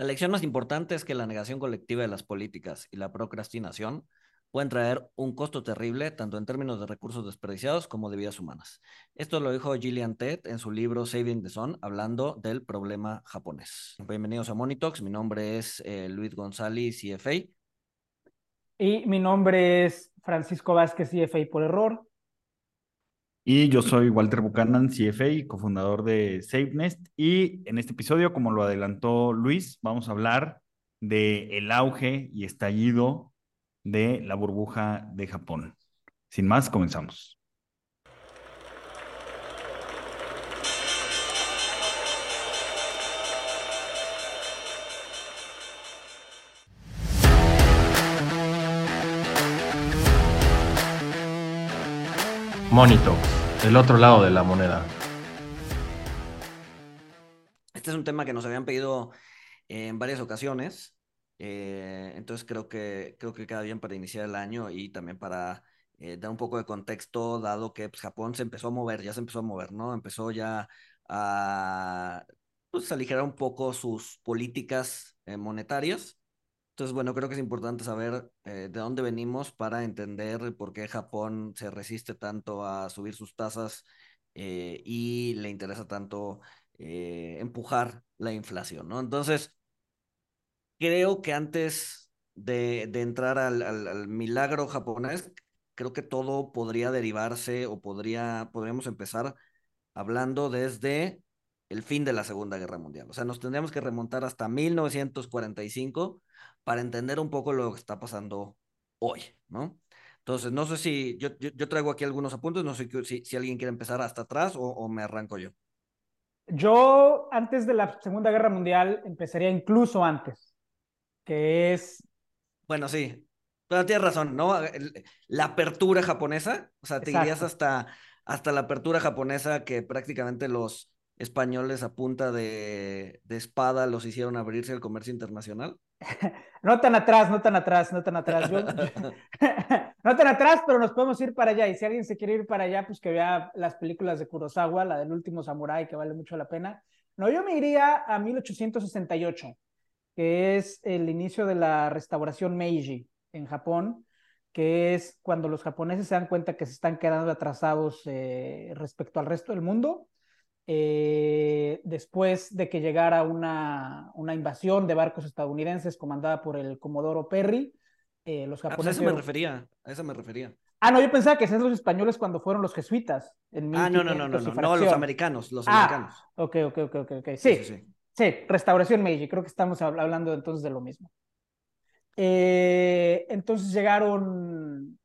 La lección más importante es que la negación colectiva de las políticas y la procrastinación pueden traer un costo terrible, tanto en términos de recursos desperdiciados como de vidas humanas. Esto lo dijo Gillian Ted en su libro Saving the Sun, hablando del problema japonés. Bienvenidos a Monitox, mi nombre es eh, Luis González, CFA. Y mi nombre es Francisco Vázquez, CFA por error. Y yo soy Walter Buchanan, CFA, cofundador de SafeNest. Y en este episodio, como lo adelantó Luis, vamos a hablar de el auge y estallido de la burbuja de Japón. Sin más, comenzamos. Monito, el otro lado de la moneda. Este es un tema que nos habían pedido en varias ocasiones eh, entonces creo que, creo que queda bien para iniciar el año y también para eh, dar un poco de contexto, dado que pues, Japón se empezó a mover, ya se empezó a mover, ¿no? Empezó ya a pues, aligerar un poco sus políticas eh, monetarias. Entonces, bueno, creo que es importante saber de dónde venimos para entender por qué Japón se resiste tanto a subir sus tasas y le interesa tanto empujar la inflación, ¿no? Entonces, creo que antes de, entrar al, milagro japonés, creo que todo podría derivarse o podría, podríamos empezar hablando desde el fin de la Segunda Guerra Mundial. O sea, nos tendríamos que remontar hasta 1945 para entender un poco lo que está pasando hoy, ¿no? Entonces, no sé si yo, yo, traigo aquí algunos apuntes, no sé si, si alguien quiere empezar hasta atrás o, o me arranco yo. Yo, antes de la Segunda Guerra Mundial, empezaría incluso antes que es... Bueno, sí, pero tienes razón, ¿no? La apertura japonesa, o sea, te irías hasta, hasta la apertura japonesa que prácticamente los españoles a punta de, de espada los hicieron abrirse al comercio internacional. no tan atrás, no tan atrás, no tan atrás. no tan atrás, pero nos podemos ir para allá. Y si alguien se quiere ir para allá, pues que vea las películas de Kurosawa, la del último samurái, que vale mucho la pena. No, yo me iría a 1868 que es el inicio de la restauración Meiji en Japón, que es cuando los japoneses se dan cuenta que se están quedando atrasados eh, respecto al resto del mundo. Eh, después de que llegara una, una, invasión de barcos estadounidenses comandada por el Comodoro Perry, eh, los japoneses... Ah, a eso me refería, a eso me refería. Ah, no, yo pensaba que eran los españoles cuando fueron los jesuitas. En ah, no, no, no, no, no, no, los americanos, los ah, americanos. Ok, ok, ok, ok, Sí, sí, sí. Sí, restauración Meiji, creo que estamos hablando entonces de lo mismo. Eh, entonces llegaron,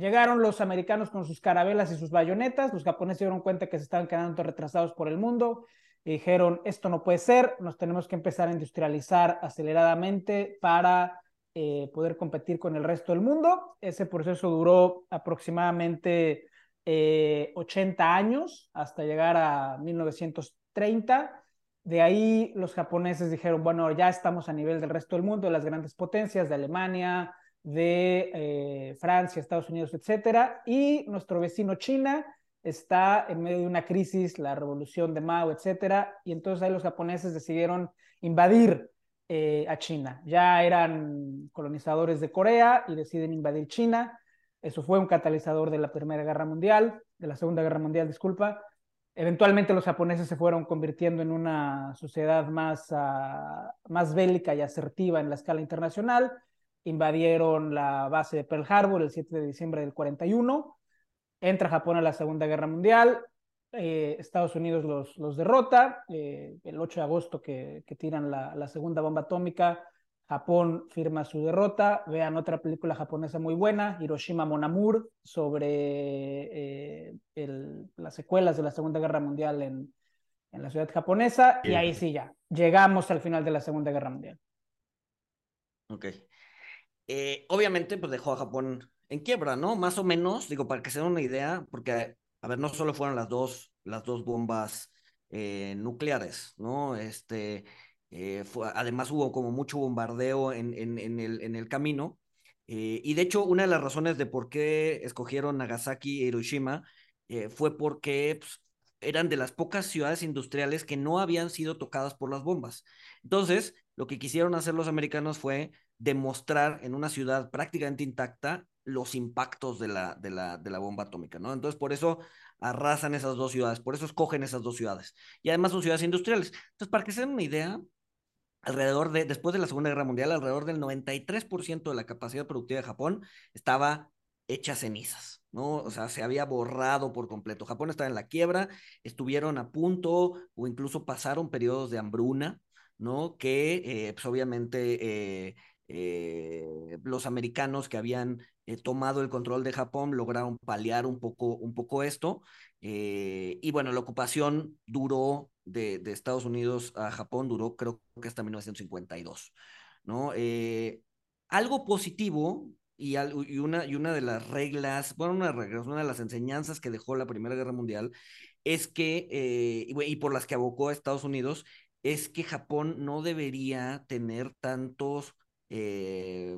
llegaron los americanos con sus carabelas y sus bayonetas, los japoneses se dieron cuenta que se estaban quedando retrasados por el mundo y dijeron, esto no puede ser, nos tenemos que empezar a industrializar aceleradamente para eh, poder competir con el resto del mundo. Ese proceso duró aproximadamente 80 eh, años hasta llegar a 1930 de ahí los japoneses dijeron, bueno, ya estamos a nivel del resto del mundo, de las grandes potencias, de Alemania, de eh, Francia, Estados Unidos, etcétera, y nuestro vecino China está en medio de una crisis, la revolución de Mao, etcétera, y entonces ahí los japoneses decidieron invadir eh, a China. Ya eran colonizadores de Corea y deciden invadir China. Eso fue un catalizador de la Primera Guerra Mundial, de la Segunda Guerra Mundial, disculpa, Eventualmente los japoneses se fueron convirtiendo en una sociedad más, ah, más bélica y asertiva en la escala internacional. Invadieron la base de Pearl Harbor el 7 de diciembre del 41. Entra Japón a la Segunda Guerra Mundial. Eh, Estados Unidos los, los derrota. Eh, el 8 de agosto que, que tiran la, la segunda bomba atómica, Japón firma su derrota. Vean otra película japonesa muy buena, Hiroshima Mon Amour, sobre eh, las secuelas de la Segunda Guerra Mundial en, en la ciudad japonesa. Y ahí sí ya, llegamos al final de la Segunda Guerra Mundial. Ok. Eh, obviamente, pues dejó a Japón en quiebra, ¿no? Más o menos, digo, para que se den una idea, porque, a ver, no solo fueron las dos, las dos bombas eh, nucleares, ¿no? Este, eh, además hubo como mucho bombardeo en, en, el, en el, camino. Y de hecho, una de las razones de por qué escogieron Nagasaki e Hiroshima fue porque pues, eran de las pocas ciudades industriales que no habían sido tocadas por las bombas. Entonces, lo que quisieron hacer los americanos fue demostrar en una ciudad prácticamente intacta los impactos de la, de la, de la bomba atómica, ¿no? Entonces, por eso arrasan esas dos ciudades, por eso escogen esas dos ciudades. Y además son ciudades industriales. Entonces, para que se den una idea, alrededor de, después de la Segunda Guerra Mundial, alrededor del 93% de la capacidad productiva de Japón estaba hecha cenizas, ¿no? O sea, se había borrado por completo. Japón estaba en la quiebra, estuvieron a punto o incluso pasaron periodos de hambruna, ¿no? Que eh, pues obviamente eh, eh, los americanos que habían tomado el control de Japón lograron paliar un poco, un poco esto. y bueno, la ocupación duró de, Estados Unidos a Japón, duró creo que hasta 1952, ¿no? algo positivo y, una, y una de las reglas, bueno, una de las reglas, una de las enseñanzas que dejó la Primera Guerra Mundial es que, eh, y, por las que abocó a Estados Unidos, es que Japón no debería tener tantos eh,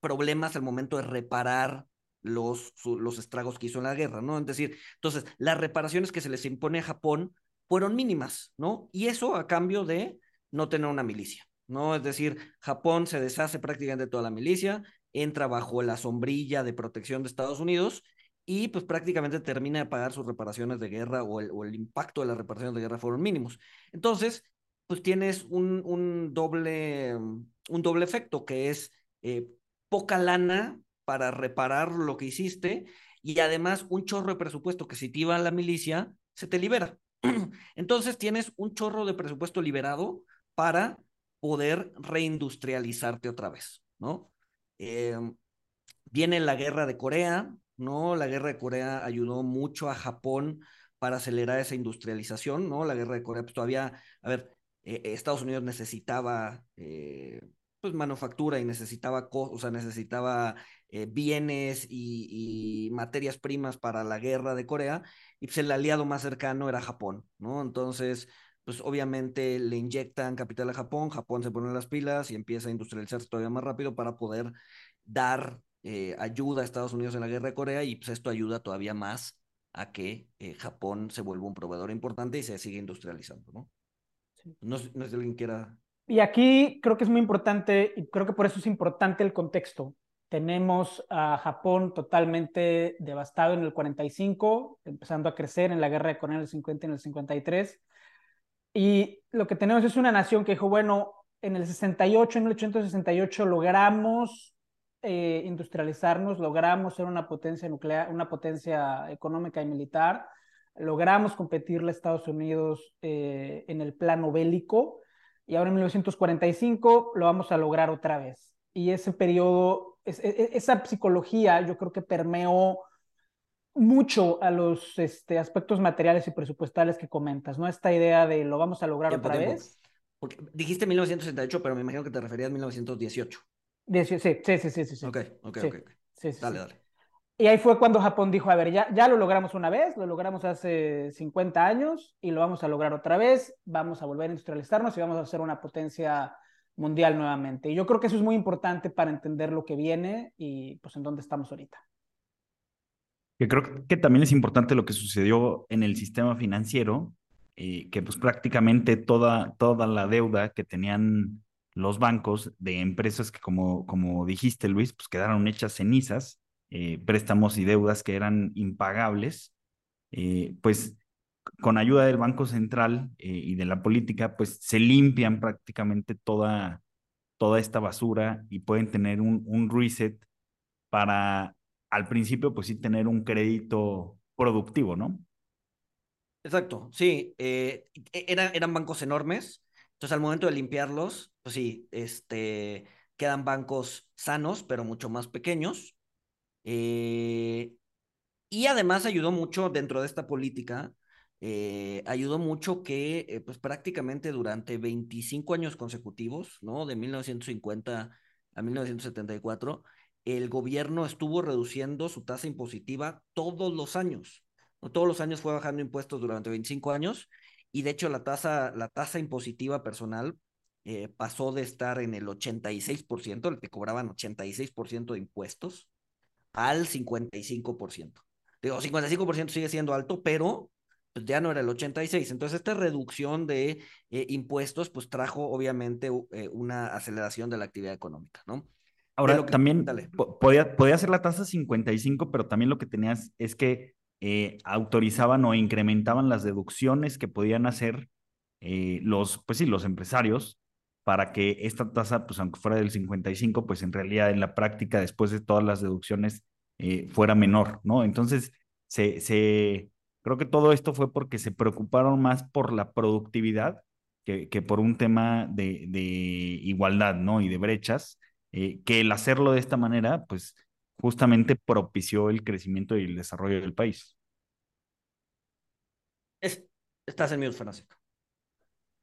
problemas al momento de reparar los, los estragos que hizo en la guerra, ¿no? Es decir, entonces, las reparaciones que se les impone a Japón fueron mínimas, ¿no? Y eso a cambio de no tener una milicia, ¿no? Es decir, Japón se deshace prácticamente toda la milicia, entra bajo la sombrilla de protección de Estados Unidos y pues prácticamente termina de pagar sus reparaciones de guerra o el, o el impacto de las reparaciones de guerra fueron mínimos. Entonces, pues tienes un, un doble, un doble efecto que es eh, poca lana para reparar lo que hiciste y además un chorro de presupuesto que si te iba a la milicia, se te libera. Entonces tienes un chorro de presupuesto liberado para poder reindustrializarte otra vez, ¿no? Eh, viene la guerra de Corea, ¿no? La guerra de Corea ayudó mucho a Japón para acelerar esa industrialización, ¿no? La guerra de Corea, pues todavía, a ver, eh, Estados Unidos necesitaba, eh, pues, manufactura y necesitaba, o sea, necesitaba bienes y, materias primas para la guerra de Corea, y pues el aliado más cercano era Japón, ¿no? Entonces, pues obviamente le inyectan capital a Japón, Japón se pone las pilas y empieza a industrializarse todavía más rápido para poder dar eh, ayuda a Estados Unidos en la guerra de Corea y pues esto ayuda todavía más a que eh, Japón se vuelva un proveedor importante y se siga industrializando, ¿no? No, no si alguien quiera... Y aquí creo que es muy importante, y creo que por eso es importante el contexto. Tenemos a Japón totalmente devastado en el 45, empezando a crecer en la guerra de Corea en el 50 y en el 53 y lo que tenemos es una nación que dijo, bueno, en el 68, en 1868 logramos eh, industrializarnos, logramos ser una potencia nuclear, una potencia económica y militar, logramos competirle a Estados Unidos eh, en el plano bélico y ahora en 1945 lo vamos a lograr otra vez. Y ese periodo, es, es, e, esa psicología yo creo que permeó mucho a los este, aspectos materiales y presupuestales que comentas, ¿no? Esta idea de lo vamos a lograr otra vez. Porque dijiste 1968, pero me imagino que te referías a 1918. sí, sí, sí, sí, sí, Ok, ok, ok. Sí, dale, dale. Y ahí fue cuando Japón dijo, a ver, ya, ya lo logramos una vez, lo logramos hace 50 años y lo vamos a lograr otra vez, vamos a volver a industrializarnos y vamos a ser una potencia mundial nuevamente. Y yo creo que eso es muy importante para entender lo que viene y pues en dónde estamos ahorita que creo que también es importante lo que sucedió en el sistema financiero, eh, que pues prácticamente toda, toda la deuda que tenían los bancos de empresas que como, como dijiste Luis, pues quedaron hechas cenizas, eh, préstamos y deudas que eran impagables, eh, pues con ayuda del Banco Central y de la política, pues se limpian prácticamente toda, toda esta basura y pueden tener un, un reset para al principio, pues sí, tener un crédito productivo, ¿no? Exacto, sí, eh, e, eran bancos enormes, entonces al momento de limpiarlos, pues sí, este, quedan bancos sanos, pero mucho más pequeños. Eh, y además ayudó mucho dentro de esta política, eh, ayudó mucho que pues prácticamente durante 25 años consecutivos, ¿no? De 1950 a 1974, el gobierno estuvo reduciendo su tasa impositiva todos los años. Todos los años fue bajando impuestos durante 25 años y de hecho la tasa, la tasa impositiva personal eh, pasó de estar en el 86%, te cobraban 86% de impuestos, al 55%. Digo, 55% sigue siendo alto, pero pues ya no era el 86. Entonces, esta reducción de eh, impuestos, pues trajo obviamente eh, una aceleración de la actividad económica, ¿no? Ahora, también podía, podía ser la tasa 55, pero también lo que tenías es que eh, autorizaban o incrementaban las deducciones que podían hacer los, pues sí, los empresarios para que esta tasa, pues aunque fuera del 55, pues en realidad en la práctica, después de todas las deducciones, fuera menor, ¿no? Entonces, se, se, Creo que todo esto fue porque se preocuparon más por la productividad que, que por un tema de, de, igualdad, ¿no? Y de brechas, eh, que el hacerlo de esta manera, pues justamente propició el crecimiento y el desarrollo del país. Es, estás en mute, Francisco.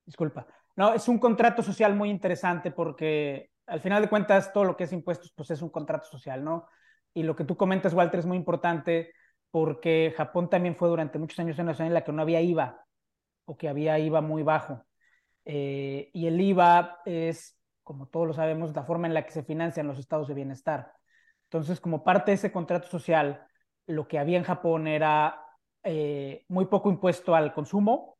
Disculpa. No, es un contrato social muy interesante porque al final de cuentas todo lo que es impuestos, pues es un contrato social, ¿no? Y lo que tú comentas, Walter, es muy importante porque Japón también fue durante muchos años una zona en la que no había IVA o que había IVA muy bajo. Eh, y el IVA es, como todos lo sabemos, la forma en la que se financian los estados de bienestar. Entonces, como parte de ese contrato social, lo que había en Japón era eh, muy poco impuesto al consumo,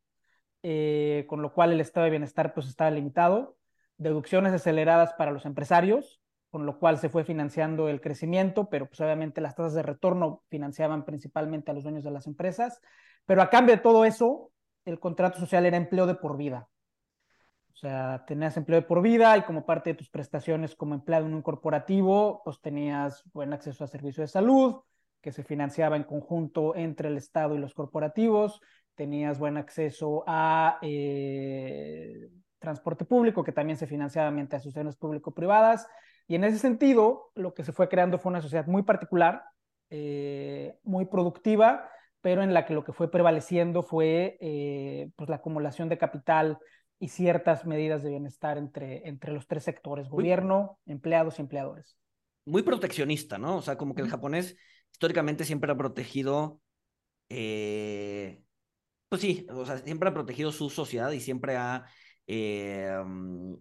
eh, con lo cual el estado de bienestar pues estaba limitado, deducciones aceleradas para los empresarios, con lo cual se fue financiando el crecimiento, pero pues obviamente las tasas de retorno financiaban principalmente a los dueños de las empresas, pero a cambio de todo eso, el contrato social era empleo de por vida. O sea, tenías empleo de por vida y como parte de tus prestaciones como empleado en un corporativo, pues tenías buen acceso a servicio de salud, que se financiaba en conjunto entre el Estado y los corporativos, tenías buen acceso a eh, transporte público, que también se financiaba mediante asociaciones público-privadas, y en ese sentido, lo que se fue creando fue una sociedad muy particular, eh, muy productiva, pero en la que lo que fue prevaleciendo fue eh, pues la acumulación de capital y ciertas medidas de bienestar entre, entre los tres sectores, gobierno, empleados y empleadores. Muy proteccionista, ¿no? O sea, como que el japonés históricamente siempre ha protegido, eh, pues sí, o sea, siempre ha protegido su sociedad y siempre ha mm,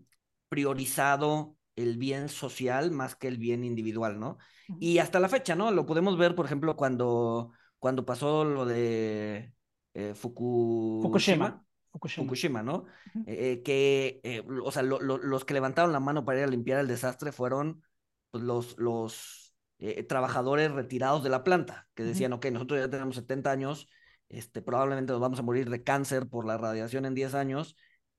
priorizado el bien social más que el bien individual, ¿no? Y hasta la fecha, ¿no? Lo podemos ver, por ejemplo, cuando, cuando pasó lo de eh, Fukushima. Fukushima. ¿no? Eh, que, eh, o sea, los que levantaron la mano para ir a limpiar el desastre fueron pues, los, los trabajadores retirados de la planta, que decían, ok, nosotros ya tenemos 70 años, este, probablemente nos vamos a morir de cáncer por la radiación en 10 años,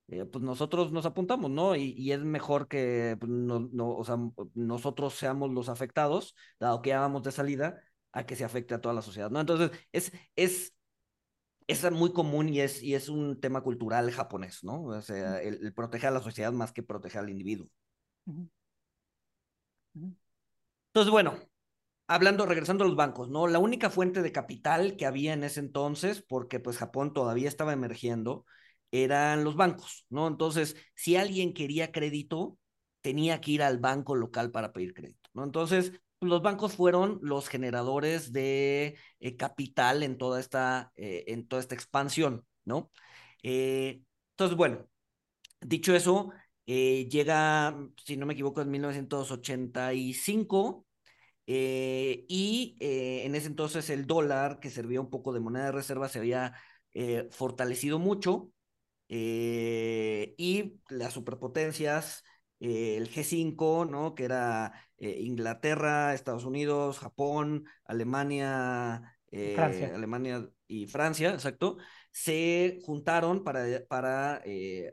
eh, pues nosotros nos apuntamos, ¿no? Y, es mejor que pues, no, no, o sea, nosotros seamos los afectados, dado que ya vamos de salida, a que se afecte a toda la sociedad, ¿no? Entonces, es, es, es muy común y es, y es un tema cultural japonés, ¿no? O sea, el, proteger a la sociedad más que proteger al individuo. Entonces, bueno, hablando, regresando a los bancos, ¿no? La única fuente de capital que había en ese entonces, porque pues Japón todavía estaba emergiendo, eran los bancos, ¿no? Entonces, si alguien quería crédito, tenía que ir al banco local para pedir crédito, ¿no? Entonces, los bancos fueron los generadores de eh, capital en toda esta, eh, en toda esta expansión, ¿no? Eh, entonces, bueno, dicho eso, llega, si no me equivoco, en 1985. Y en ese entonces el dólar, que servía un poco de moneda de reserva, se había fortalecido mucho eh, y las superpotencias, eh, el G5, ¿no? Que era eh, Inglaterra, Estados Unidos, Japón, Alemania, Alemania y Francia, exacto, se juntaron para, para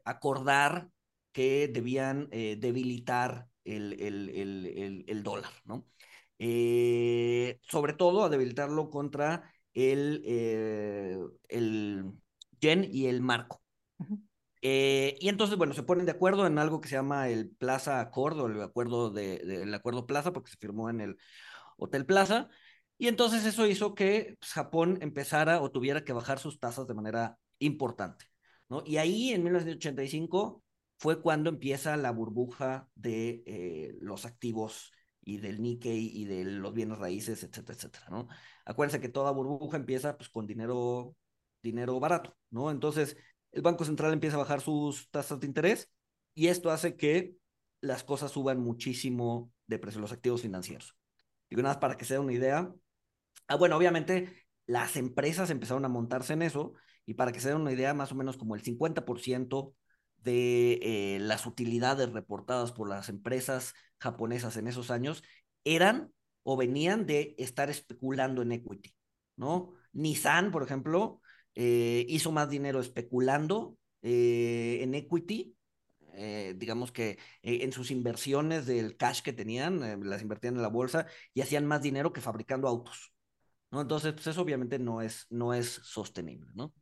acordar que debían debilitar el, el, el, dólar, ¿no? Sobre todo a debilitarlo contra el, el yen y el marco. Eh, y entonces, bueno, se ponen de acuerdo en algo que se llama el Plaza Accord, o el acuerdo, de, el acuerdo Plaza, porque se firmó en el Hotel Plaza. Y entonces eso hizo que pues, Japón empezara o tuviera que bajar sus tasas de manera importante. ¿no? Y ahí, en 1985, fue cuando empieza la burbuja de eh, los activos y del Nikkei y de los bienes raíces, etcétera, etcétera, ¿no? Acuérdense que toda burbuja empieza pues con dinero, dinero barato, ¿no? Entonces, el Banco Central empieza a bajar sus tasas de interés y esto hace que las cosas suban muchísimo de precio, los activos financieros. Digo, nada más para que se den una idea. Ah, bueno, obviamente las empresas empezaron a montarse en eso y para que se den una idea, más o menos como el 50% de eh, las utilidades reportadas por las empresas japonesas en esos años eran o venían de estar especulando en equity, ¿no? Nissan, por ejemplo, eh, hizo más dinero especulando eh, en equity, digamos que en sus inversiones del cash que tenían, las invertían en la bolsa y hacían más dinero que fabricando autos, ¿no? Entonces, pues eso obviamente no es, no es sostenible, ¿no?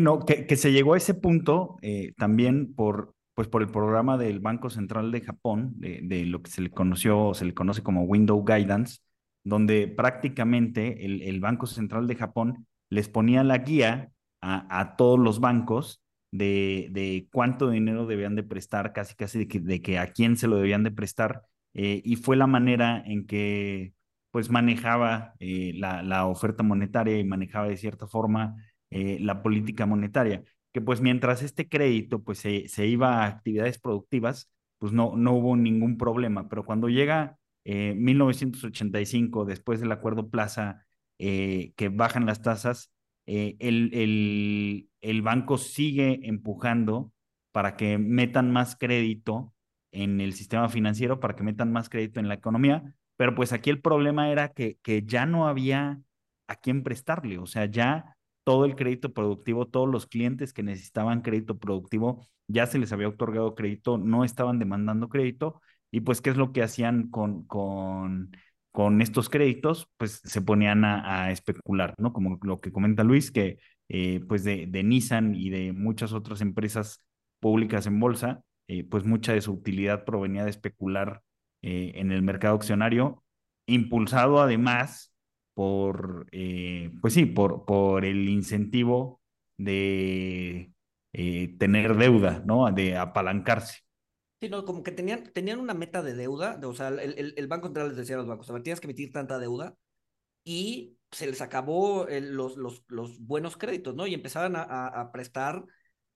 No, que, se llegó a ese punto eh, también por, pues por el programa del Banco Central de Japón, de, lo que se le conoció, se le conoce como Window Guidance, donde prácticamente el, Banco Central de Japón les ponía la guía a, todos los bancos de, cuánto dinero debían de prestar, casi casi de que, a quién se lo debían de prestar, eh, y fue la manera en que pues manejaba eh, la, oferta monetaria y manejaba de cierta forma eh, la política monetaria, que pues mientras este crédito pues se, se, iba a actividades productivas, pues no, no hubo ningún problema, pero cuando llega eh, 1985, después del acuerdo Plaza, eh, que bajan las tasas, eh, el, el, el banco sigue empujando para que metan más crédito en el sistema financiero, para que metan más crédito en la economía, pero pues aquí el problema era que, que ya no había a quién prestarle, o sea, ya todo el crédito productivo, todos los clientes que necesitaban crédito productivo, ya se les había otorgado crédito, no estaban demandando crédito, y pues, ¿qué es lo que hacían con, con, con estos créditos? Pues se ponían a, especular, ¿no? Como lo que comenta Luis, que eh, pues de, de, Nissan y de muchas otras empresas públicas en bolsa, eh, pues mucha de su utilidad provenía de especular eh, en el mercado accionario, impulsado además por, eh, pues sí, por, por el incentivo de eh, tener deuda, ¿no? De apalancarse. Sí, no, como que tenían, tenían una meta de deuda, o sea, el, el, Banco Central les decía a los bancos, a ver, tienes que emitir tanta deuda y se les acabó los, los, los buenos créditos, ¿no? Y empezaban a, a, prestar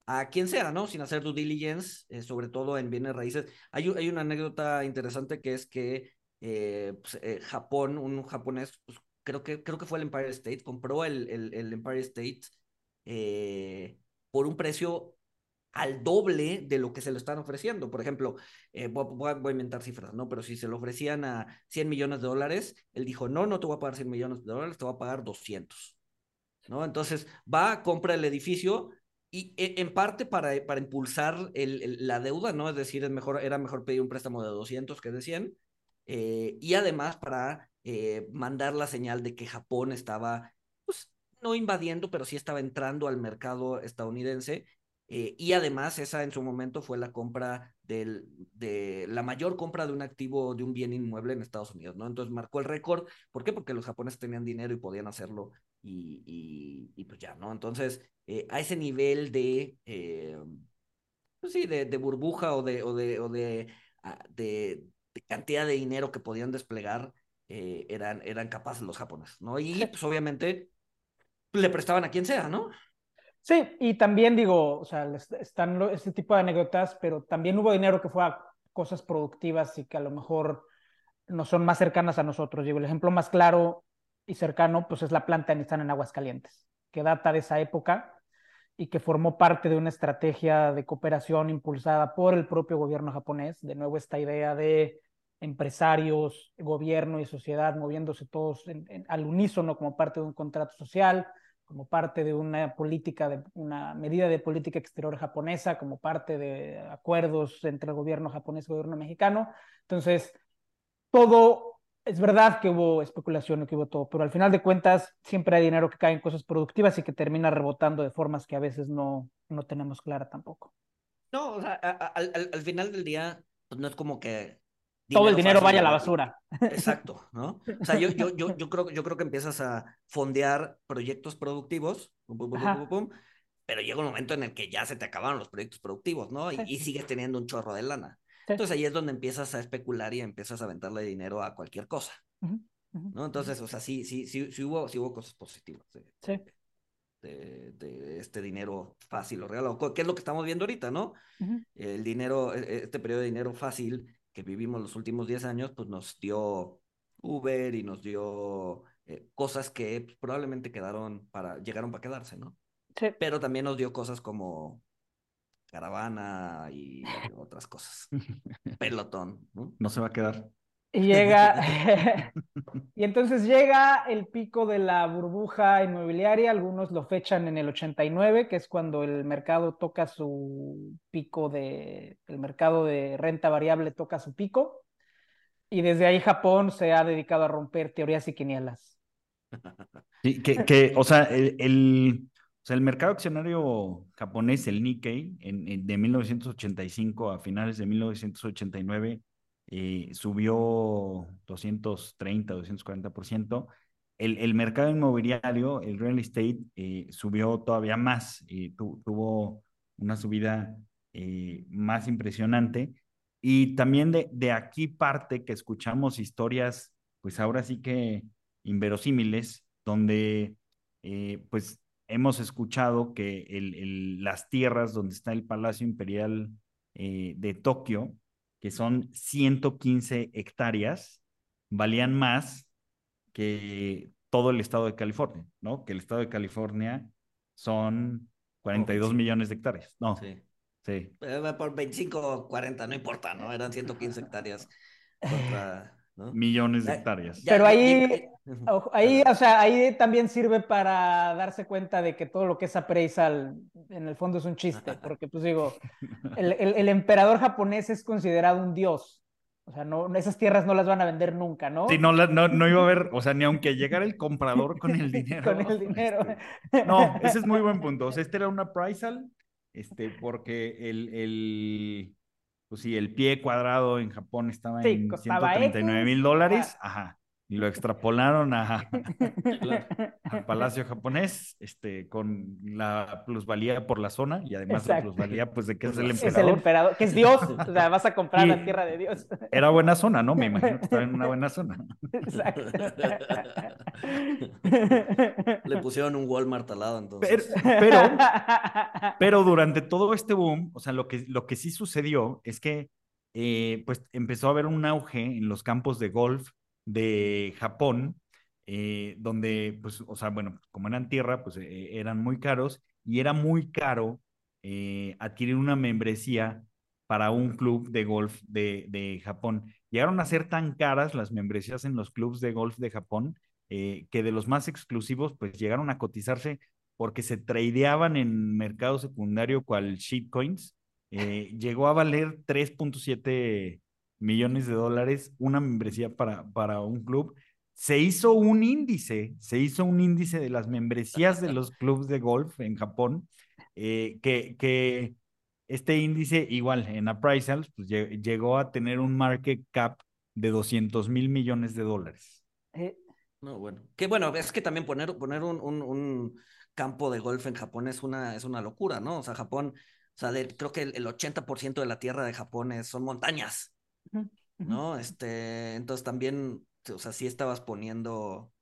a quien sea, ¿no? Sin hacer due diligence, eh, sobre todo en bienes raíces. Hay, hay una anécdota interesante que es que pues, Japón, un japonés, pues, creo que, creo que fue el Empire State, compró el, el, Empire State eh, por un precio al doble de lo que se le están ofreciendo. Por ejemplo, eh, voy, a inventar cifras, ¿no? Pero si se lo ofrecían a 100 millones de dólares, él dijo, no, no te voy a pagar 100 millones de dólares, te voy a pagar 200. ¿No? Entonces va, compra el edificio y e, en parte para, para impulsar la deuda, ¿no? Es decir, es mejor, era mejor pedir un préstamo de 200 que de 100. Eh, y además para eh, mandar la señal de que Japón estaba, pues, no invadiendo, pero sí estaba entrando al mercado estadounidense. Eh, y además, esa en su momento fue la compra del, de la mayor compra de un activo, de un bien inmueble en Estados Unidos, ¿no? Entonces marcó el récord. ¿Por qué? Porque los japoneses tenían dinero y podían hacerlo y, y, pues ya, ¿no? Entonces, eh, a ese nivel de, pues sí, de, burbuja o de, o de, o de, ah, cantidad de dinero que podían desplegar, eh, eran, eran capaces los japoneses, ¿no? Y pues obviamente le prestaban a quien sea, ¿no? Sí, y también digo, o sea, están este tipo de anécdotas, pero también hubo dinero que fue a cosas productivas y que a lo mejor no son más cercanas a nosotros. Digo, el ejemplo más claro y cercano, pues es la planta de Nissan en Aguascalientes, que data de esa época y que formó parte de una estrategia de cooperación impulsada por el propio gobierno japonés. De nuevo, esta idea de empresarios, gobierno y sociedad moviéndose todos al unísono como parte de un contrato social, como parte de una política, de una medida de política exterior japonesa, como parte de acuerdos entre el gobierno japonés y el gobierno mexicano. Entonces, todo, es verdad que hubo especulación que hubo todo, pero al final de cuentas siempre hay dinero que cae en cosas productivas y que termina rebotando de formas que a veces no, no tenemos clara tampoco. No, o sea, al, al final del día, pues no es como que todo el dinero vaya a la basura. Exacto, ¿no? O sea, yo, yo, yo, yo, creo, yo creo que empiezas a fondear proyectos productivos, pero llega un momento en el que ya se te acabaron los proyectos productivos, ¿no? Y, sigues teniendo un chorro de lana. Entonces ahí es donde empiezas a especular y empiezas a aventarle dinero a cualquier cosa. ¿No? Entonces, o sea, sí, sí, sí, sí hubo, sí hubo cosas positivas. sí. De, de, este dinero fácil o real, ¿Qué es lo que estamos viendo ahorita, ¿no? El dinero, e, e, este periodo de dinero fácil que vivimos los últimos 10 años, pues nos dio Uber y nos dio eh, cosas que pues, probablemente quedaron para, llegaron para quedarse, ¿no? Sí. pero también nos dio cosas como caravana y otras cosas. Pelotón, ¿no? No se va a quedar. Y llega, y entonces llega el pico de la burbuja inmobiliaria, algunos lo fechan en el 89, que es cuando el mercado toca su pico de, el mercado de renta variable toca su pico, y desde ahí Japón se ha dedicado a romper teorías y quinielas. Sí, que, que, o sea, el, el, o sea, el mercado accionario japonés, el Nikkei, en, en- de 1985 a finales de 1989, eh, subió 230, 240%. El, el mercado inmobiliario, el real estate, eh, subió todavía más, eh, tu- tuvo una subida eh, más impresionante. Y también de, de aquí parte que escuchamos historias, pues ahora sí que inverosímiles, donde eh, pues hemos escuchado que el, el, las tierras donde está el Palacio Imperial eh, de Tokio, que son 115 hectáreas, valían más que todo el estado de California, ¿no? Que el estado de California son 42 Oh, sí. millones de hectáreas. No, Sí. sí. Eh, Por 25 o 40, no importa, ¿no? Eran 115 hectáreas contra, ¿no? Millones de hectáreas. ya- Pero ahí, ojo, ahí, o sea, ahí también sirve para darse cuenta de que todo lo que es appraisal en el fondo es un chiste, porque pues digo, el, el- el emperador japonés es considerado un dios, o sea, no, esas tierras no las van a vender nunca, ¿no? Sí, no, la- no, no iba a haber, o sea, ni aunque llegara el comprador con el dinero. Con el dinero. este, no, ese es muy buen punto. O sea, este era una appraisal, este, porque el, el, pues sí, el pie cuadrado en Japón estaba Sí, en costaba 139 mil dólares, ajá, y lo extrapolaron a, al Palacio japonés, este, con la plusvalía por la zona y además la plusvalía, pues, de que es el Es el emperador. emperador, que es Dios, o sea, vas a comprar Y- la tierra de Dios. Era buena zona, ¿no? Me imagino que estaba en una buena zona. Exacto. Le pusieron un Walmart al lado, Pero, entonces. pero, pero durante todo este boom, o sea, lo que, lo que sí sucedió es que eh, pues empezó a haber un auge en los campos de golf de Japón, eh, donde, pues, o sea, bueno, como eran tierra, pues eh, eran muy caros y era muy caro eh, adquirir una membresía para un club de golf de, de Japón. Llegaron a ser tan caras las membresías en los clubes de golf de Japón que de los más exclusivos, pues llegaron a cotizarse porque se tradeaban en mercado secundario cual shitcoins. Llegó a valer 3.7 millones de dólares una membresía para, para un club. Se hizo un índice, se hizo un índice de las membresías de los clubes de golf en Japón, eh, que, que este índice, igual en appraisals, pues lle- llegó a tener un market cap de 200 mil millones de dólares. Eh, No, bueno. Que bueno, es que también poner, poner un, un, un campo de golf en Japón es una, es una locura, ¿no? O sea, Japón, o sea, de- creo que el, el 80% de la tierra de Japón es- son montañas. ¿No? Este, entonces también, o sea, sí estabas poniendo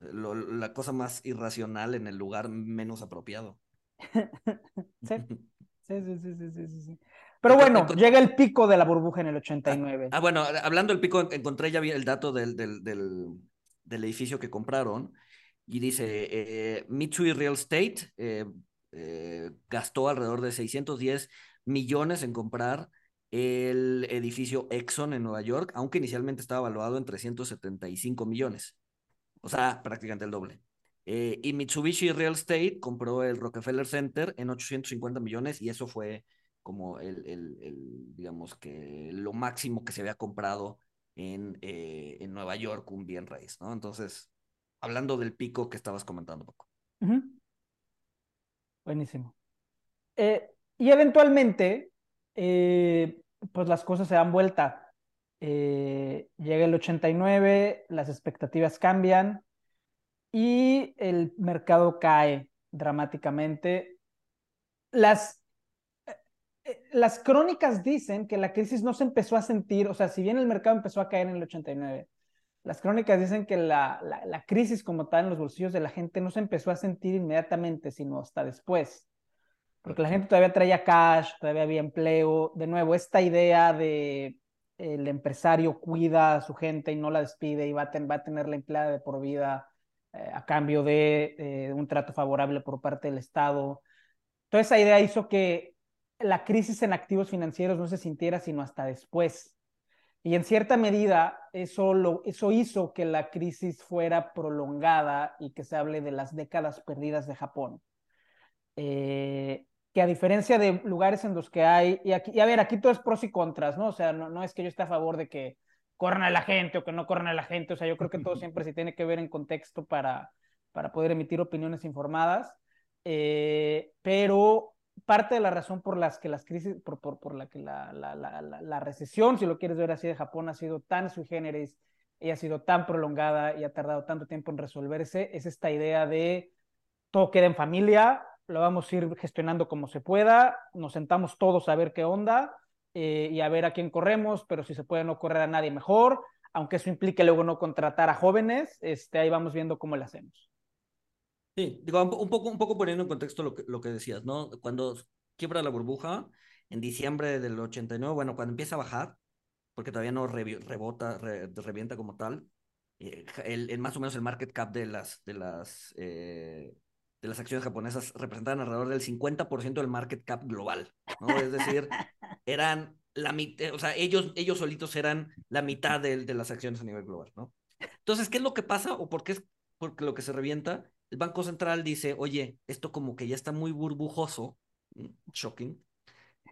lo- la cosa más irracional en el lugar menos apropiado. Sí, sí, sí, sí, sí, sí, sí. Pero bueno, llega el pico de la burbuja en el 89. Ah, bueno, hablando del pico, en- encontré ya el dato del, del, del, del edificio que compraron y dice, eh, Mitsui Real Estate eh, eh, gastó alrededor de 610 millones en comprar el edificio Exxon en Nueva York, aunque inicialmente estaba evaluado en 375 millones. O sea, prácticamente el doble. Eh, y Mitsubishi Real Estate compró el Rockefeller Center en 850 millones y eso fue como el, el, el, digamos que lo máximo que se había comprado en, eh, en Nueva York, un bien raíz, ¿no? Entonces, hablando del pico que estabas comentando, Paco. Ujú. Buenísimo. Eh, y eventualmente, eh, pues las cosas se dan vuelta. Eh, llega el 89, las expectativas cambian y el mercado cae dramáticamente. Las, eh, las crónicas dicen que la crisis no se empezó a sentir, o sea, si bien el mercado empezó a caer en el 89, las crónicas dicen que la, la, la crisis como tal en los bolsillos de la gente no se empezó a sentir inmediatamente, sino hasta después. Porque la gente todavía traía cash, todavía había empleo. De nuevo, esta idea de el empresario cuida a su gente y no la despide y va a, ten- va a tener la empleada de por vida. eh, a cambio de eh, un trato favorable por parte del Estado. Toda esa idea hizo que la crisis en activos financieros no se sintiera sino hasta después. Y en cierta medida eso, lo, eso hizo que la crisis fuera prolongada y que se hable de las décadas perdidas de Japón. Eh, que a diferencia de lugares en los que hay, y, aquí, y a ver, aquí todo es pros y contras, ¿no? O sea, no, no es que yo esté a favor de que corran a la gente o que no corran a la gente, o sea, yo creo que todo siempre se tiene que ver en contexto para, para poder emitir opiniones informadas, eh, pero parte de la razón por las que las crisis, por, por, por la que la, la, la, la, recesión, si lo quieres ver así, de Japón ha sido tan sui generis y ha sido tan prolongada y ha tardado tanto tiempo en resolverse, es esta idea de todo queda en familia, lo vamos a ir gestionando como se pueda, nos sentamos todos a ver qué onda eh, y a ver a quién corremos, pero si se puede no correr a nadie mejor, aunque eso implique luego no contratar a jóvenes, este, ahí vamos viendo cómo lo hacemos. Sí, digo, un poco, un poco poniendo en contexto lo que, lo que decías, ¿no? Cuando quiebra la burbuja, en diciembre del 89, bueno, cuando empieza a bajar, porque todavía no rebota, revienta como tal, eh, el, más o menos el market cap de las, de las, eh, de las acciones japonesas representaban alrededor del 50% del market cap global, ¿no? Es decir, eran la mitad, o sea, ellos, ellos solitos eran la mitad de, de las acciones a nivel global, ¿no? Entonces, ¿qué es lo que pasa o por qué es porque lo que se revienta? el Banco Central dice, oye, esto como que ya está muy burbujoso, mm, shocking,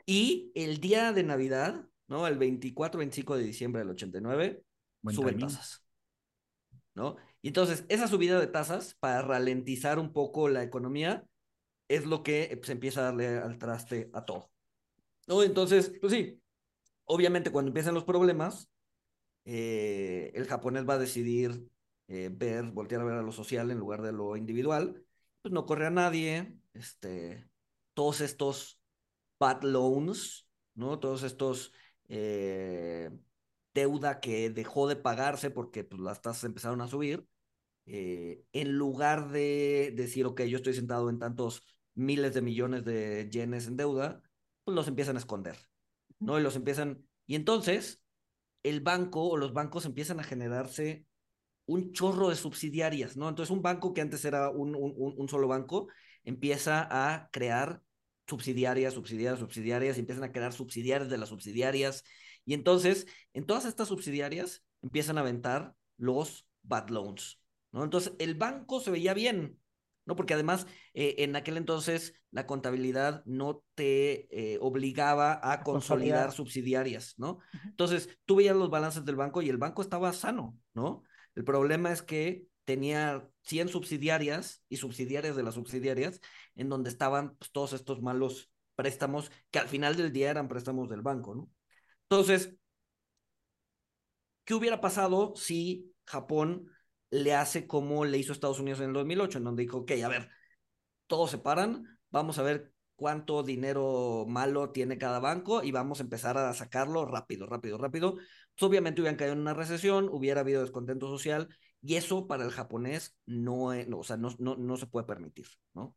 y el día de Navidad, ¿no? El 24-25 de diciembre del 89, suben tasas, Y entonces, esa subida de tasas, para ralentizar un poco la economía, es lo que pues, empieza a darle al traste a todo, ¿no? Entonces, pues sí, obviamente cuando empiezan los problemas, eh, el japonés va a decidir eh, ver, voltear a ver a lo social en lugar de lo individual, pues no corre a nadie, este, todos estos bad loans, ¿no? Todos estos eh, deuda que dejó de pagarse porque pues, las tasas empezaron a subir, eh, en lugar de decir, ok, yo estoy sentado en tantos miles de millones de yenes en deuda, pues los empiezan a esconder, ¿no? Y los empiezan, y entonces el banco o los bancos empiezan a generarse un chorro de subsidiarias, ¿no? Entonces un banco que antes era un, un, un solo banco empieza a crear subsidiarias, subsidiarias, subsidiarias, y empiezan a crear subsidiarias de las subsidiarias. Y entonces, en todas estas subsidiarias empiezan a aventar los bad loans, ¿no? Entonces, el banco se veía bien, ¿no? Porque además, eh, en aquel entonces, la contabilidad no te eh, obligaba a consolidar subsidiarias, ¿no? Entonces, tú veías los balances del banco y el banco estaba sano, ¿no? El problema es que tenía 100 subsidiarias y subsidiarias de las subsidiarias en donde estaban pues, todos estos malos préstamos que al final del día eran préstamos del banco, ¿no? Entonces, ¿qué hubiera pasado si Japón le hace como le hizo Estados Unidos en el 2008, en donde dijo, ok, a ver, todos se paran, vamos a ver cuánto dinero malo tiene cada banco y vamos a empezar a sacarlo rápido, rápido, rápido. Pues obviamente hubieran caído en una recesión, hubiera habido descontento social y eso para el japonés no, o sea, no, no, no, se puede permitir, ¿no?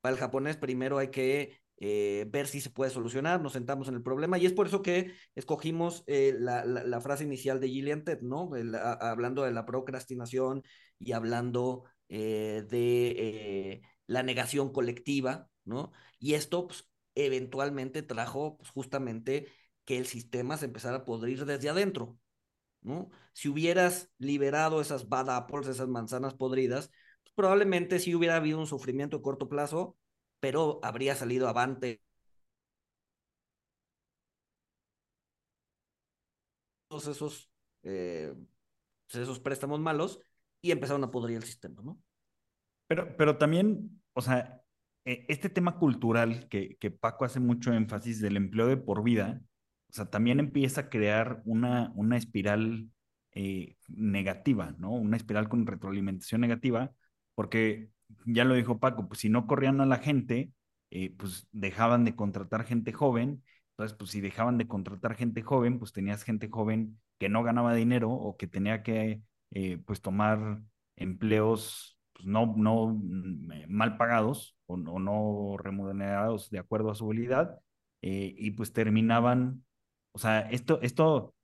Para el japonés primero hay que eh, ver si se puede solucionar, nos sentamos en el problema y es por eso que escogimos eh, la, frase inicial de Gillian Ted, ¿no? hablando de la procrastinación y hablando eh, de la negación colectiva, ¿no? Y esto pues, eventualmente trajo pues, justamente que el sistema se empezara a podrir desde adentro, ¿no? Si hubieras liberado esas bad apples, esas manzanas podridas, pues, probablemente sí hubiera habido un sufrimiento a corto plazo, pero habría salido avante todos esos, eh, esos préstamos malos y empezaron a podrir el sistema, ¿no? Pero, pero también, o sea, e, este tema cultural que, que Paco hace mucho énfasis del empleo de por vida, o sea, también empieza a crear una, una espiral eh, negativa, ¿no? Una espiral con retroalimentación negativa, porque ya lo dijo Paco, pues si no corrían a la gente, eh, pues dejaban de contratar gente joven, entonces pues si dejaban de contratar gente joven, pues tenías gente joven que no ganaba dinero o que tenía que eh, pues tomar empleos pues, no, no mm, mal pagados o, no remunerados de acuerdo a su habilidad, y pues terminaban, o sea, esto, esto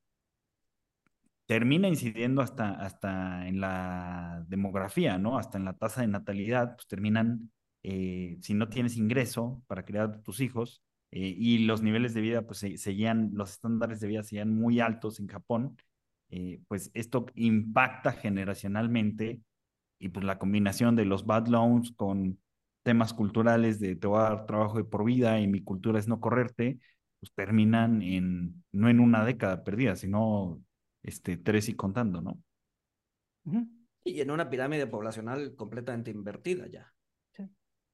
termina incidiendo hasta, hasta en la demografía, ¿no? Hasta en la tasa de natalidad, pues terminan, eh, si no tienes ingreso para criar tus hijos eh, y los niveles de vida, pues seguían, los estándares de vida seguían muy altos en Japón, eh, pues esto impacta generacionalmente y pues la combinación de los bad loans con temas culturales de te voy a dar trabajo de por vida y mi cultura es no correrte, pues terminan en, no en una década perdida, sino este, tres y contando, ¿no? Y en una pirámide poblacional completamente invertida ya. Sí.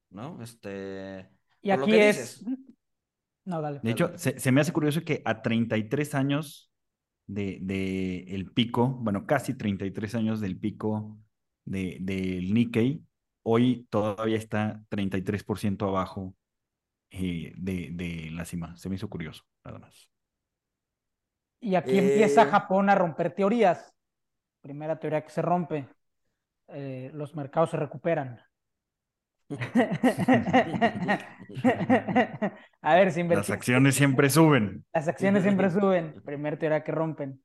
¿No? Este. Y aquí es. No, dale. De hecho, se, me hace curioso que a 33 años de, de, el pico, bueno, casi 33 años del pico del de, Nikkei, hoy todavía está 33% abajo eh, de, de la cima. Se me hizo curioso, nada más. Y aquí empieza eh. Japón a romper teorías. Primera teoría que se rompe, eh, los mercados se recuperan. a ver, si Las acciones siempre suben. Las acciones siempre suben. Primera teoría que rompen.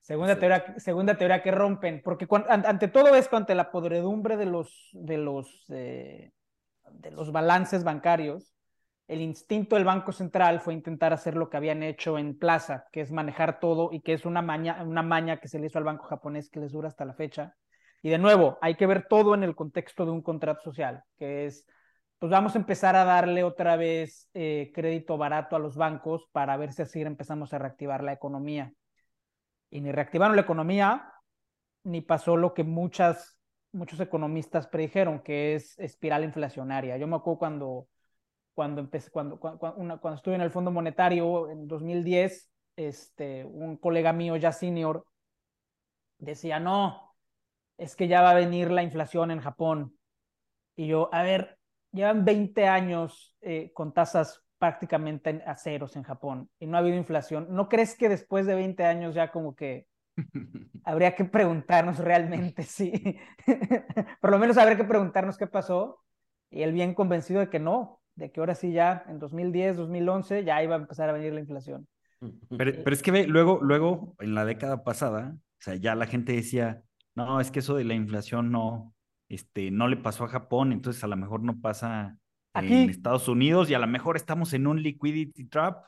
Segunda teoría, segunda teoría que rompen. Porque ante todo esto, ante la podredumbre de los, de los, eh, de los balances bancarios, el instinto del Banco Central fue intentar hacer lo que habían hecho en Plaza, que es manejar todo y que es una maña, una que se le hizo al banco japonés que les dura hasta la fecha. Y de nuevo, hay que ver todo en el contexto de un contrato social, que es, pues vamos a empezar a darle otra vez eh, crédito barato a los bancos para ver si así empezamos a reactivar la economía. Y ni reactivaron la economía, ni pasó lo que muchas, muchos economistas predijeron, que es espiral inflacionaria. Yo me acuerdo cuando cuando, empecé, cuando, cuando, cuando estuve en el Fondo Monetario en 2010, este, un colega mío ya senior decía, no, es que ya va a venir la inflación en Japón. Y yo, a ver, llevan 20 años eh, con tasas prácticamente a ceros en Japón y no ha habido inflación. ¿No crees que después de 20 años ya como que habría que preguntarnos realmente si, por lo menos habría que preguntarnos qué pasó? Y él bien convencido de que no, de que ahora sí ya en 2010, 2011 ya iba a empezar a venir la inflación. Pero, pero es que ve, luego, luego, en la década pasada, o sea, ya la gente decía, no, es que eso de la inflación no, este, no le pasó a Japón, entonces a lo mejor no pasa Aquí, en Estados Unidos y a lo mejor estamos en un liquidity trap.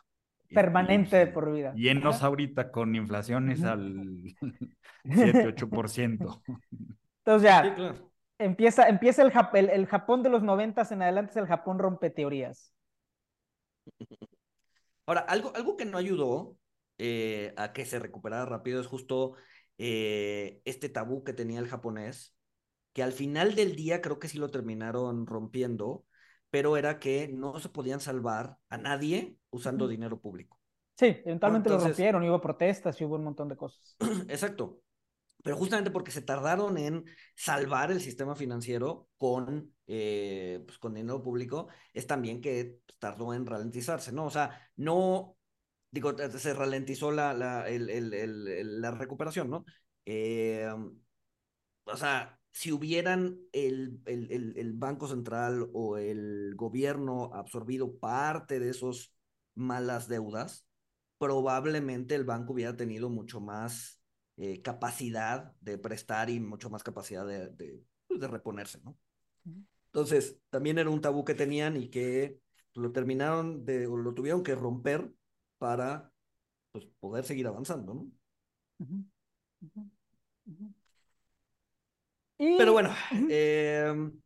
Permanente de por vida. Llenos ahorita con inflaciones al 7, 8%. Entonces ya, claro empieza, empieza el, el, Japón de los noventas en adelante es el Japón rompe teorías. Ahora, algo, algo que no ayudó eh, a que se recuperara rápido es justo eh, este tabú que tenía el japonés, que al final del día creo que sí lo terminaron rompiendo, pero era que no se podían salvar a nadie usando dinero público. Sí, eventualmente lo rompieron, y hubo protestas y hubo un montón de cosas. Exacto pero justamente porque se tardaron en salvar el sistema financiero con, eh, pues con dinero público, es también que tardó en ralentizarse, ¿no? O sea, no, digo, se ralentizó la, la, la recuperación, ¿no? Eh, o sea, si hubieran el, el, Banco Central o el gobierno absorbido parte de esos malas deudas, probablemente el banco hubiera tenido mucho más eh, capacidad de prestar y mucho más capacidad de, de, pues, de, reponerse, ¿no? Entonces, también era un tabú que tenían y que lo terminaron de, o lo tuvieron que romper para pues, poder seguir avanzando, ¿no? Pero bueno, em,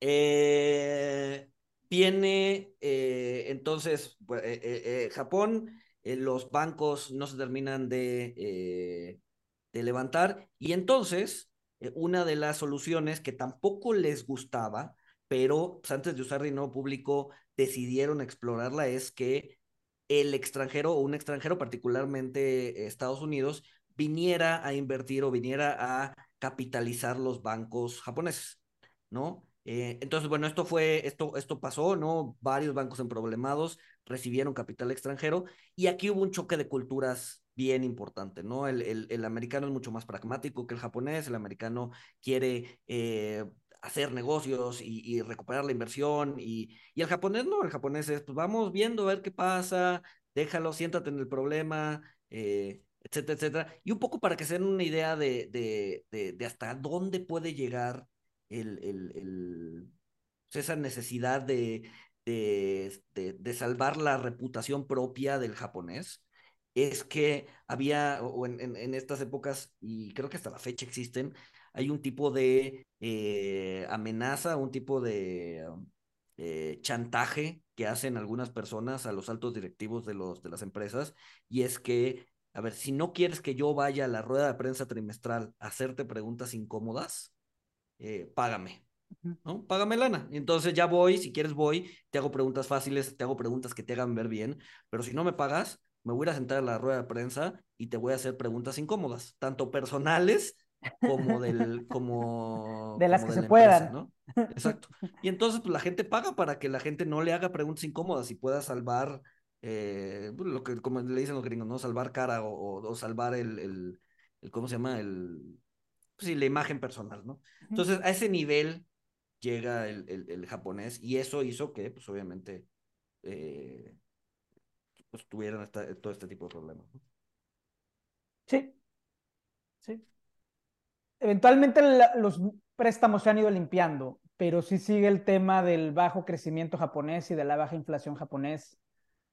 eh, viene eh, entonces pues, Japón eh, los bancos no se terminan de, eh, de levantar y entonces eh, una de las soluciones que tampoco les gustaba, pero pues, antes de usar dinero público decidieron explorarla es que el extranjero o un extranjero, particularmente Estados Unidos, viniera a invertir o viniera a capitalizar los bancos japoneses, ¿no? entonces, bueno, esto fue, esto, esto pasó, ¿no? Varios bancos emproblemados recibieron capital extranjero y aquí hubo un choque de culturas bien importante, ¿no? El, el, americano es mucho más pragmático que el japonés, el americano quiere eh, hacer negocios y, recuperar la inversión y, y, el japonés no, el japonés es, pues vamos viendo a ver qué pasa, déjalo, siéntate en el problema, eh, etcétera, etcétera. Y un poco para que se den una idea de, de, de, hasta dónde puede llegar el, el, el pues, esa necesidad de, de, de, salvar la reputación propia del japonés, es que había, o en, en, estas épocas, y creo que hasta la fecha existen, hay un tipo de eh, amenaza, un tipo de eh, chantaje que hacen algunas personas a los altos directivos de, los, de las empresas, y es que, a ver, si no quieres que yo vaya a la rueda de prensa trimestral a hacerte preguntas incómodas, eh, págame. ¿No? Págame lana. Y entonces ya voy, si quieres voy, te hago preguntas fáciles, te hago preguntas que te hagan ver bien, pero si no me pagas, me voy a sentar a la rueda de prensa y te voy a hacer preguntas incómodas, tanto personales como del como de las que se puedan. ¿no? exacto. Y entonces pues la gente paga para que la gente no le haga preguntas incómodas y pueda salvar eh, pues, lo que como le dicen los gringos no salvar cara o, o, salvar el, el, el, cómo se llama el pues sí, la imagen personal no entonces a ese nivel llega el, el, japonés y eso hizo que, pues obviamente, eh, pues tuvieran todo este tipo de problemas. Sí, sí. Eventualmente los préstamos se han ido limpiando, pero sí sigue el tema del bajo crecimiento japonés y de la baja inflación japonés,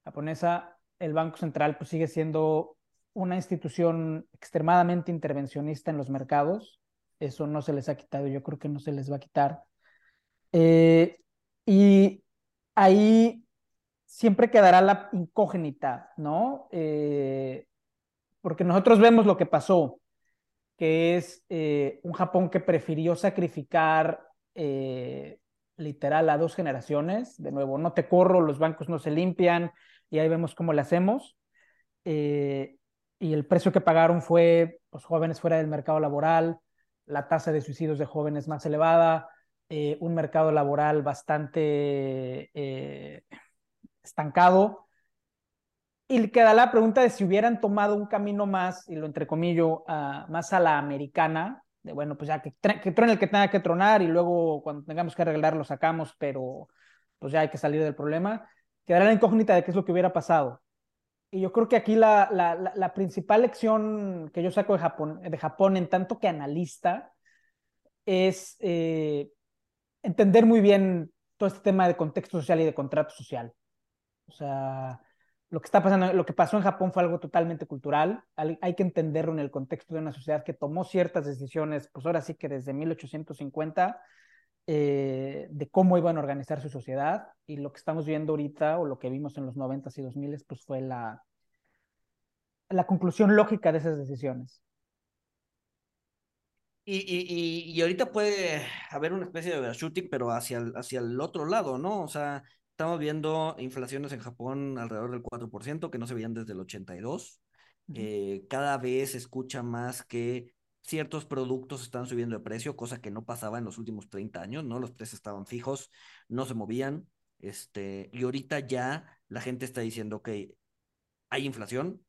japonesa. El Banco Central pues, sigue siendo una institución extremadamente intervencionista en los mercados. Eso no se les ha quitado, yo creo que no se les va a quitar. Eh, y ahí siempre quedará la incógnita, ¿no? Eh, porque nosotros vemos lo que pasó, que es eh, un Japón que prefirió sacrificar literal a dos generaciones. De nuevo, no te corro, los bancos no se limpian y ahí vemos cómo le hacemos. y el precio que pagaron fue los pues, jóvenes fuera del mercado laboral, la tasa de suicidios de jóvenes más elevada, eh, un mercado laboral bastante eh, estancado. Y queda la pregunta de si hubieran tomado un camino más, y lo entrecomillo, uh, más a la americana, de bueno, pues ya que, que truene el que tenga que tronar y luego cuando tengamos que arreglar lo sacamos, pero pues ya hay que salir del problema, quedará la incógnita de qué es lo que hubiera pasado. Y yo creo que aquí la, la, principal lección que yo saco de Japón, de Japón en tanto que analista es eh, entender muy bien todo este tema de contexto social y de contrato social. O sea, lo que está pasando, lo que pasó en Japón fue algo totalmente cultural. Hay que entenderlo en el contexto de una sociedad que tomó ciertas decisiones, pues ahora sí que desde 1850, eh, de cómo iban a organizar su sociedad. Y lo que estamos viendo ahorita, o lo que vimos en los 90s y 2000s, pues fue la, la conclusión lógica de esas decisiones. Y, y, y, ahorita puede haber una especie de overshooting, pero hacia el, hacia el otro lado, ¿no? O sea, estamos viendo inflaciones en Japón alrededor del 4%, que no se veían desde el 82. Eh, cada vez se escucha más que ciertos productos están subiendo de precio, cosa que no pasaba en los últimos 30 años, ¿no? Los precios estaban fijos, no se movían. Este, y ahorita ya la gente está diciendo que hay inflación,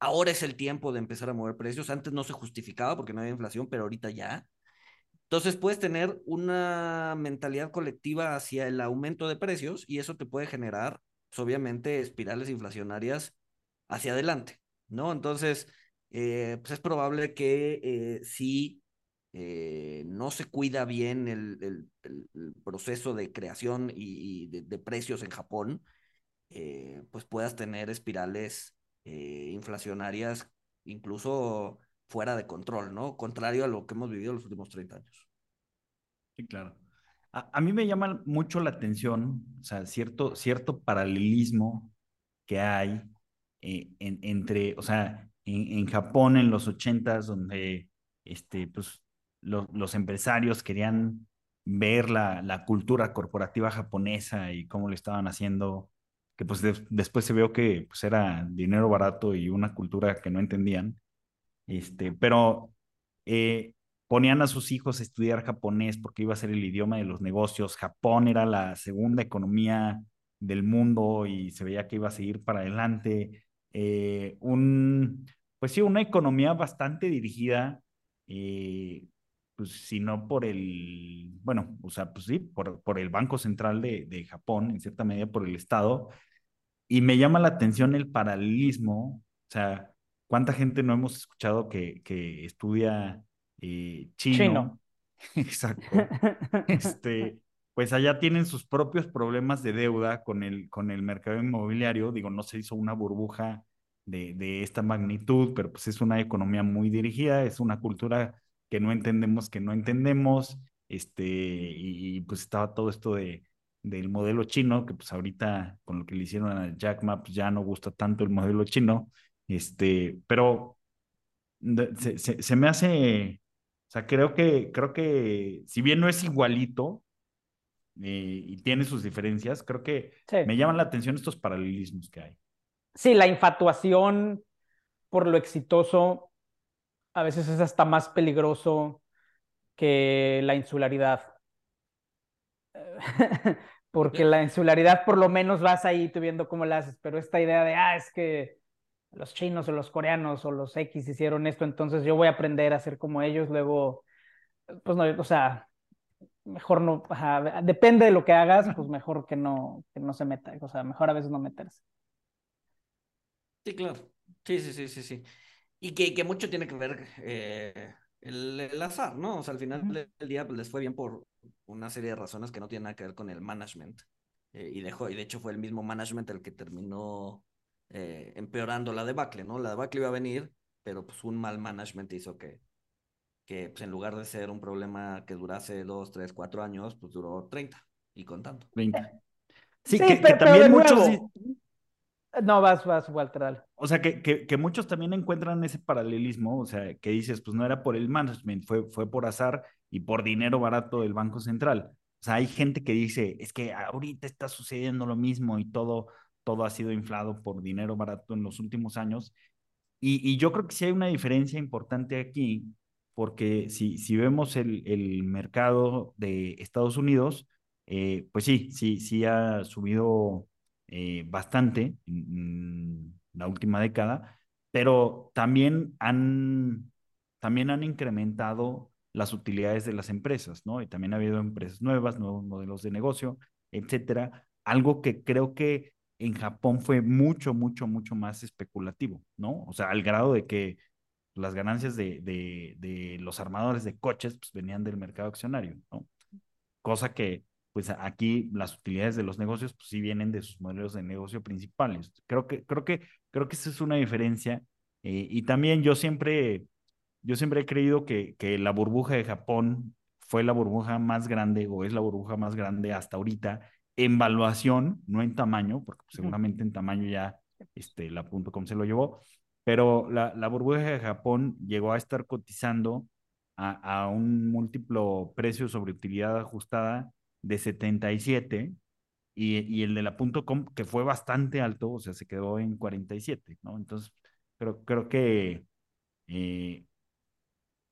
ahora es el tiempo de empezar a mover precios. Antes no se justificaba porque no había inflación, pero ahorita ya. Entonces puedes tener una mentalidad colectiva hacia el aumento de precios y eso te puede generar, pues, obviamente, espirales inflacionarias hacia adelante, ¿no? Entonces, eh, pues es probable que eh, si eh, no se cuida bien el, proceso de creación y, de, de, precios en Japón, pues puedas tener espirales eh, inflacionarias incluso fuera de control, ¿no? Contrario a lo que hemos vivido los últimos 30 años. Sí, claro. A, mí me llama mucho la atención, o sea, cierto, cierto paralelismo que hay eh, en, entre, o sea, en, Japón en los 80 donde este, pues, los empresarios querían ver la, la, cultura corporativa japonesa y cómo lo estaban haciendo que pues después se vio que pues era dinero barato y una cultura que no entendían, este, pero eh, ponían a sus hijos a estudiar japonés porque iba a ser el idioma de los negocios, Japón era la segunda economía del mundo y se veía que iba a seguir para adelante, eh, un, pues sí, una economía bastante dirigida, eh, pues si no por el, bueno, o sea, pues sí, por, por el Banco Central de, de Japón, en cierta medida por el Estado, y me llama la atención el paralelismo, o sea, ¿Cuánta gente no hemos escuchado que, que estudia eh, chino? Chino. Exacto. Este, pues allá tienen sus propios problemas de deuda con el, con el mercado inmobiliario. Digo, no se hizo una burbuja de, de esta magnitud, pero pues es una economía muy dirigida, es una cultura que no entendemos, que no entendemos, este, y, y pues estaba todo esto de, del modelo chino, que pues ahorita con lo que le hicieron a Jack Ma, pues ya no gusta tanto el modelo chino, este, pero se, se, se me hace, o sea, creo que, creo que si bien no es igualito, eh, y tiene sus diferencias, creo que Sí. me llaman la atención estos paralelismos que hay. Sí, la infatuación por lo exitoso a veces es hasta más peligroso que la insularidad. Porque la insularidad por lo menos vas ahí tú viendo cómo la haces, pero esta idea de, ah, es que los chinos o los coreanos o los X hicieron esto, entonces yo voy a aprender a ser como ellos, luego, pues no, o sea, mejor no, ajá, depende de lo que hagas, pues mejor que no, que no se meta, o sea, mejor a veces no meterse. Sí, claro. Sí, sí, sí, sí, sí. Y que, que mucho tiene que ver eh, el, el azar, ¿no? O sea, al final del día pues, les fue bien por una serie de razones que no tienen nada que ver con el management. Eh, y, dejó, y de hecho fue el mismo management el que terminó eh, empeorando la debacle, ¿no? La debacle iba a venir, pero pues un mal management hizo que, que pues, en lugar de ser un problema que durase dos, tres, cuatro años, pues duró 30 y contando. 20. Sí, Sí, que, que pero, pero también muchos, no, vas, vas, Walter, dale. o sea, que, que, que muchos también encuentran ese paralelismo, o sea, que dices, pues no era por el management, fue, fue por azar y por dinero barato del Banco Central. O sea, hay gente que dice, es que ahorita está sucediendo lo mismo y todo, todo ha sido inflado por dinero barato en los últimos años. Y, y yo creo que sí hay una diferencia importante aquí, porque si, si vemos el, el mercado de Estados Unidos, eh, pues sí, sí, sí ha subido eh, bastante en, en, la última década, pero también han, también han incrementado las utilidades de las empresas, ¿no? Y también ha habido empresas nuevas, nuevos modelos de negocio, etcétera. Algo que creo que en Japón fue mucho, mucho, mucho más especulativo, ¿no? O sea, al grado de que las ganancias de, de, de los armadores de coches pues, venían del mercado accionario, ¿no? Cosa que, pues aquí las utilidades de los negocios, pues sí vienen de sus modelos de negocio principales. Creo que, creo que, creo que esa es una diferencia. Eh, y también yo siempre, yo siempre he creído que, que la burbuja de Japón fue la burbuja más grande o es la burbuja más grande hasta ahorita en valuación, no en tamaño, porque seguramente en tamaño ya este, la .com se lo llevó, pero la, la burbuja de Japón llegó a estar cotizando a, a un múltiplo precio sobre utilidad ajustada de 77 y, y el de la .com que fue bastante alto, o sea, se quedó en 47, ¿no? Entonces, creo, creo que eh,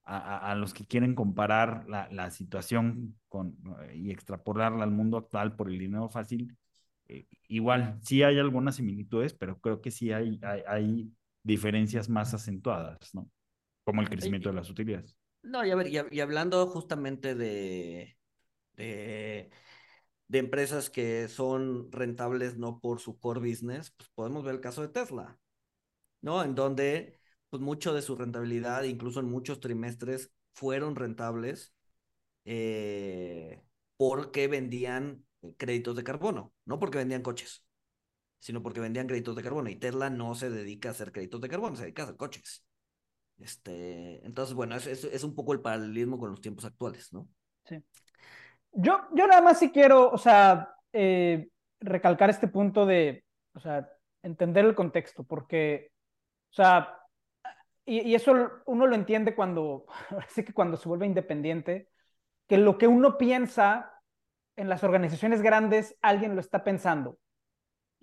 a, a, los que quieren comparar la, la situación con, y extrapolarla al mundo actual por el dinero fácil, eh, igual sí hay algunas similitudes, pero creo que sí hay, hay, hay diferencias más acentuadas, ¿no? Como el crecimiento de las utilidades. No, y a ver, y, y hablando justamente de, de, de, empresas que son rentables no por su core business, pues podemos ver el caso de Tesla, ¿no? En donde pues mucho de su rentabilidad, incluso en muchos trimestres, fueron rentables eh, porque vendían créditos de carbono, no porque vendían coches, sino porque vendían créditos de carbono. Y Tesla no se dedica a hacer créditos de carbono, se dedica a hacer coches. Este, entonces, bueno, es un poco el paralelismo con los tiempos actuales, ¿no? Sí. Yo, yo nada más sí quiero, o sea, eh, recalcar este punto de, o sea, entender el contexto, porque, o sea, y, eso uno lo entiende cuando, así que cuando se vuelve independiente, que lo que uno piensa en las organizaciones grandes, alguien lo está pensando.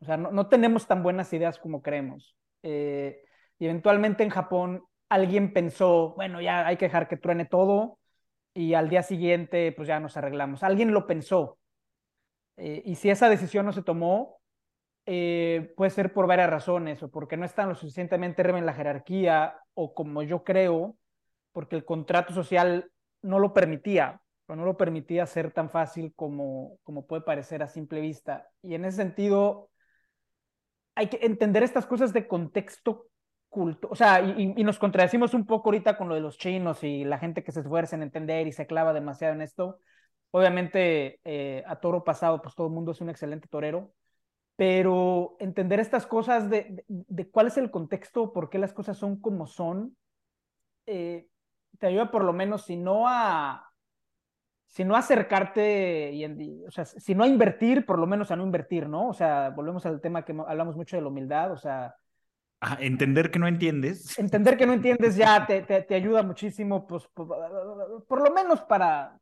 O sea, no, no tenemos tan buenas ideas como creemos. Eh, y eventualmente en Japón alguien pensó, bueno, ya hay que dejar que truene todo y al día siguiente pues ya nos arreglamos. Alguien lo pensó. Eh, y si esa decisión no se tomó, eh, puede ser por varias razones, o porque no están lo suficientemente arriba en la jerarquía, o como yo creo, porque el contrato social no lo permitía, o no lo permitía ser tan fácil como, como puede parecer a simple vista. Y en ese sentido, hay que entender estas cosas de contexto culto, o sea, y, nos contradecimos un poco ahorita con lo de los chinos y la gente que se esfuerza en entender y se clava demasiado en esto. Obviamente, eh, a toro pasado, pues todo el mundo es un excelente torero, pero entender estas cosas de, de, cuál es el contexto, por qué las cosas son como son, eh, te ayuda por lo menos, si no a, si no acercarte, y, o sea, si no a invertir, por lo menos a no invertir, ¿no? O sea, volvemos al tema que hablamos mucho de la humildad, o sea... entender que no entiendes. Entender que no entiendes ya te, te, te ayuda muchísimo, pues, por, por, lo menos para...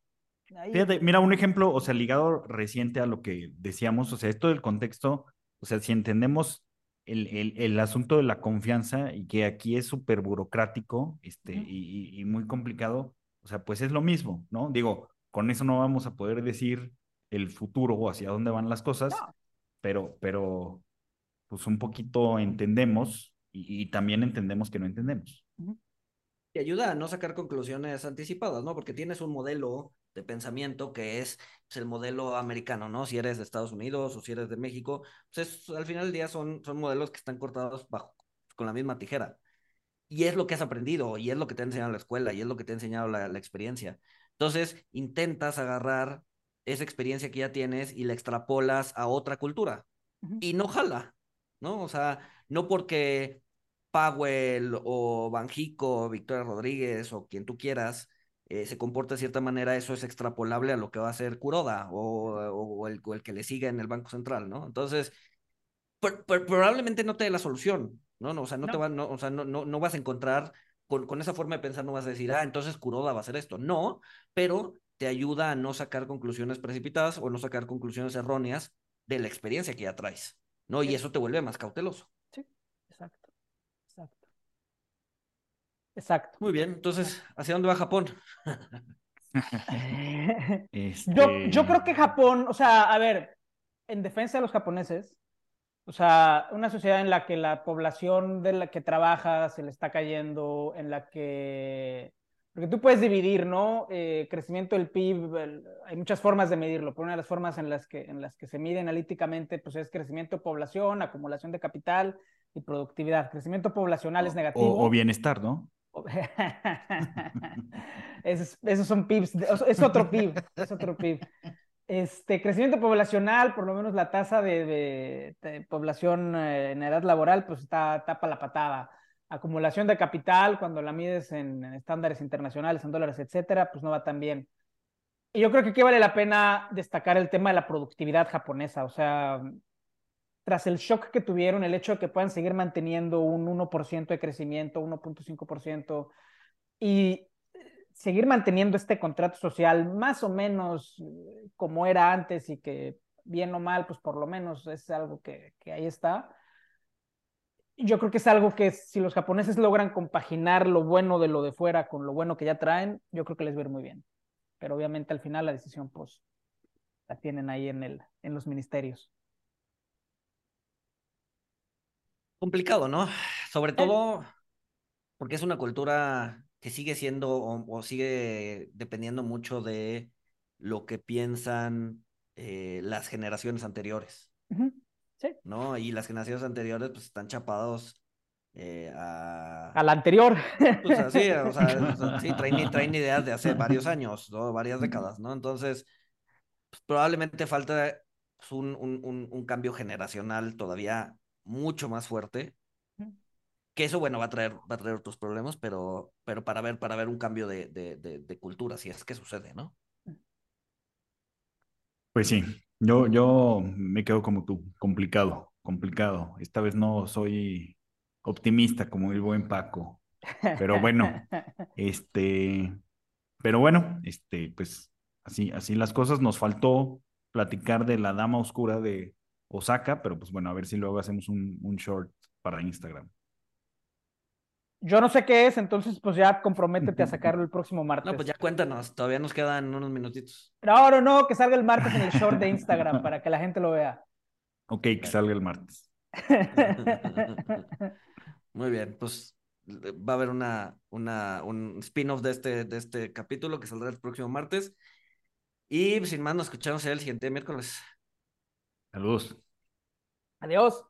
Fíjate, mira, un ejemplo, o sea, ligado reciente a lo que decíamos, o sea, esto del contexto, o sea, si entendemos el, el, el, asunto de la confianza y que aquí es súper burocrático este, uh -huh. y, y, muy complicado, o sea, pues es lo mismo, ¿no? Digo, con eso no vamos a poder decir el futuro o hacia dónde van las cosas, no. pero, pero, pues un poquito entendemos y, y, también entendemos que no entendemos. Uh -huh. Y ayuda a no sacar conclusiones anticipadas, ¿no? Porque tienes un modelo de pensamiento que es pues, el modelo americano, ¿no? Si eres de Estados Unidos o si eres de México, pues es, al final del día son, son modelos que están cortados bajo, con la misma tijera. Y es lo que has aprendido, y es lo que te ha enseñado la escuela, y es lo que te ha enseñado la, la experiencia. Entonces, intentas agarrar esa experiencia que ya tienes y la extrapolas a otra cultura. Uh -huh. Y no jala, ¿no? O sea, no porque Powell o Banjico, Victoria Rodríguez o quien tú quieras eh, se comporta de cierta manera, eso es extrapolable a lo que va a hacer Kuroda o, o, el, o el, que le siga en el Banco Central, ¿no? Entonces, por, por, probablemente no te dé la solución, ¿no? no o sea, no, no. te va, no, o sea, no, no, no vas a encontrar, con, con esa forma de pensar no vas a decir, ah, entonces Kuroda va a hacer esto. No, pero te ayuda a no sacar conclusiones precipitadas o no sacar conclusiones erróneas de la experiencia que ya traes, ¿no? Y eso te vuelve más cauteloso. Sí, exacto. Exacto. Exacto. Muy bien, entonces, ¿hacia dónde va Japón? este... yo, yo creo que Japón, o sea, a ver, en defensa de los japoneses, o sea, una sociedad en la que la población de la que trabaja se le está cayendo, en la que... Porque tú puedes dividir, ¿no? Eh, crecimiento del PIB, el... hay muchas formas de medirlo, pero una de las formas en las que, en las que se mide analíticamente pues es crecimiento de población, acumulación de capital y productividad. Crecimiento poblacional o, es negativo. O, o bienestar, ¿no? esos, esos, son PIBs, es otro PIB, es otro PIB. Este crecimiento poblacional, por lo menos la tasa de, de, de población eh, en edad laboral, pues está tapa la patada. Acumulación de capital, cuando la mides en, en, estándares internacionales, en dólares, etcétera, pues no va tan bien. Y yo creo que aquí vale la pena destacar el tema de la productividad japonesa. O sea, tras el shock que tuvieron, el hecho de que puedan seguir manteniendo un 1% de crecimiento, 1.5%, y seguir manteniendo este contrato social más o menos eh, como era antes y que bien o mal, pues por lo menos es algo que, que ahí está. Yo creo que es algo que si los japoneses logran compaginar lo bueno de lo de fuera con lo bueno que ya traen, yo creo que les va a ir muy bien. Pero obviamente al final la decisión pues la tienen ahí en, el, en los ministerios. Complicado, ¿no? Sobre todo porque es una cultura que sigue siendo o, o sigue dependiendo mucho de lo que piensan eh, las generaciones anteriores. Uh -huh. Sí. ¿No? Y las generaciones anteriores pues están chapados eh, a... a... la anterior. Pues así, o sea, sí, traen, traen, ideas de hace varios años, ¿no? varias décadas, ¿no? Entonces, pues, probablemente falta pues, un, un, un, cambio generacional todavía mucho más fuerte. Que eso, bueno, va a traer, va a traer otros problemas, pero, pero para ver, para ver un cambio de, de, de, de cultura, si es que sucede, ¿no? Pues sí, yo, yo me quedo como tú, complicado, complicado. Esta vez no soy optimista como el buen Paco, pero bueno, este, pero bueno, este, pues así, así las cosas. Nos faltó platicar de la dama oscura de, Osaka, pero pues bueno, a ver si luego hacemos un, un, short para Instagram. Yo no sé qué es, entonces pues ya comprométete a sacarlo el próximo martes. No, pues ya cuéntanos, todavía nos quedan unos minutitos. No, no, no, que salga el martes en el short de Instagram para que la gente lo vea. Ok, que salga el martes. Muy bien, pues va a haber una, una, un spin-off de este, de este capítulo que saldrá el próximo martes. Y sin más, nos escuchamos el siguiente miércoles. Saludos. Adiós.